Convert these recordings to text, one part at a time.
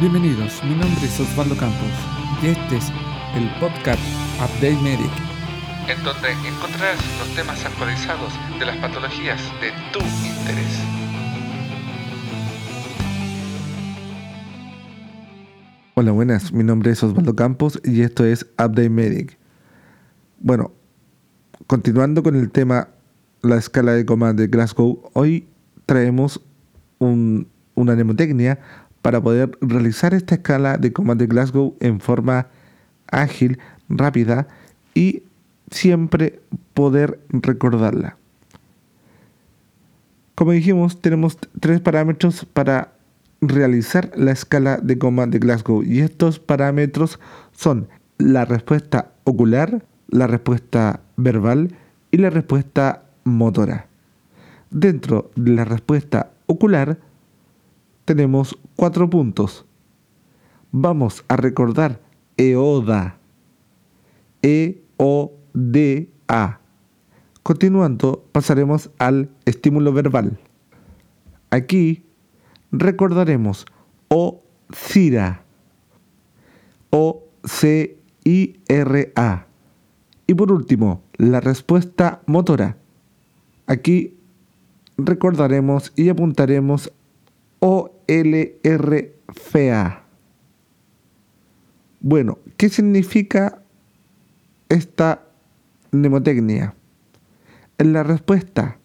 Bienvenidos, mi nombre es Osvaldo Campos y este es el podcast Update Medic, en donde encontrarás los temas actualizados de las patologías de tu interés. Hola, buenas, mi nombre es Osvaldo Campos y esto es Update Medic. Bueno, continuando con el tema la escala de coma de Glasgow, hoy traemos una mnemotecnia para poder realizar esta escala de coma de Glasgow en forma ágil, rápida y siempre poder recordarla. Como dijimos, tenemos tres parámetros para realizar la escala de coma de Glasgow y estos parámetros son la respuesta ocular, la respuesta verbal y la respuesta motora. Dentro de la respuesta ocular tenemos cuatro puntos. Vamos a recordar EODA. E-O-D-A. Continuando, pasaremos al estímulo verbal. Aquí recordaremos O-CIRA. O-C-I-R-A. Y por último, la respuesta motora. Aquí recordaremos y apuntaremos OLRFA. Bueno, ¿qué significa esta mnemotecnia? La respuesta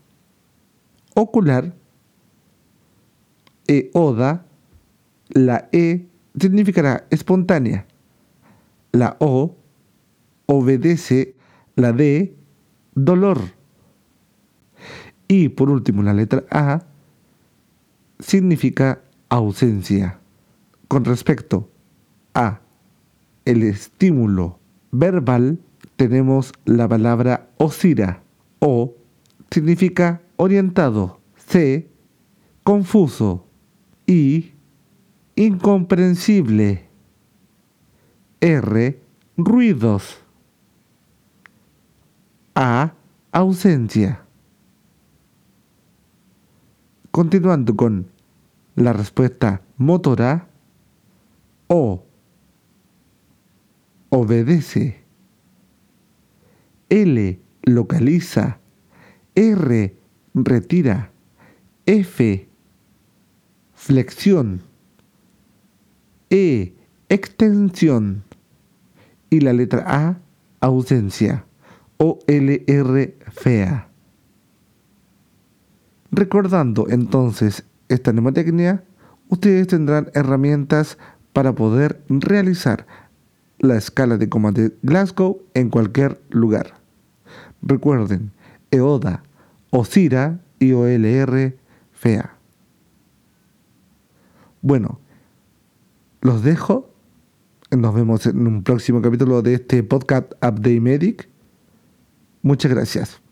ocular, EODA, la E significará espontánea. La O obedece la D, dolor. Y por último, la letra A significa ausencia. Con respecto a el estímulo verbal, tenemos la palabra osira. O significa orientado. C, confuso. Y, incomprensible. R, ruidos. A, ausencia. Continuando con la respuesta motora, O obedece, L localiza, R retira, F flexión, E extensión. Y la letra A ausencia. O LR fea. Recordando entonces esta mnemotecnia, ustedes tendrán herramientas para poder realizar la escala de coma de Glasgow en cualquier lugar. Recuerden, EODA, OSIRA y OLR FEA. Bueno, los dejo. Nos vemos en un próximo capítulo de este podcast Update Medic. Muchas gracias.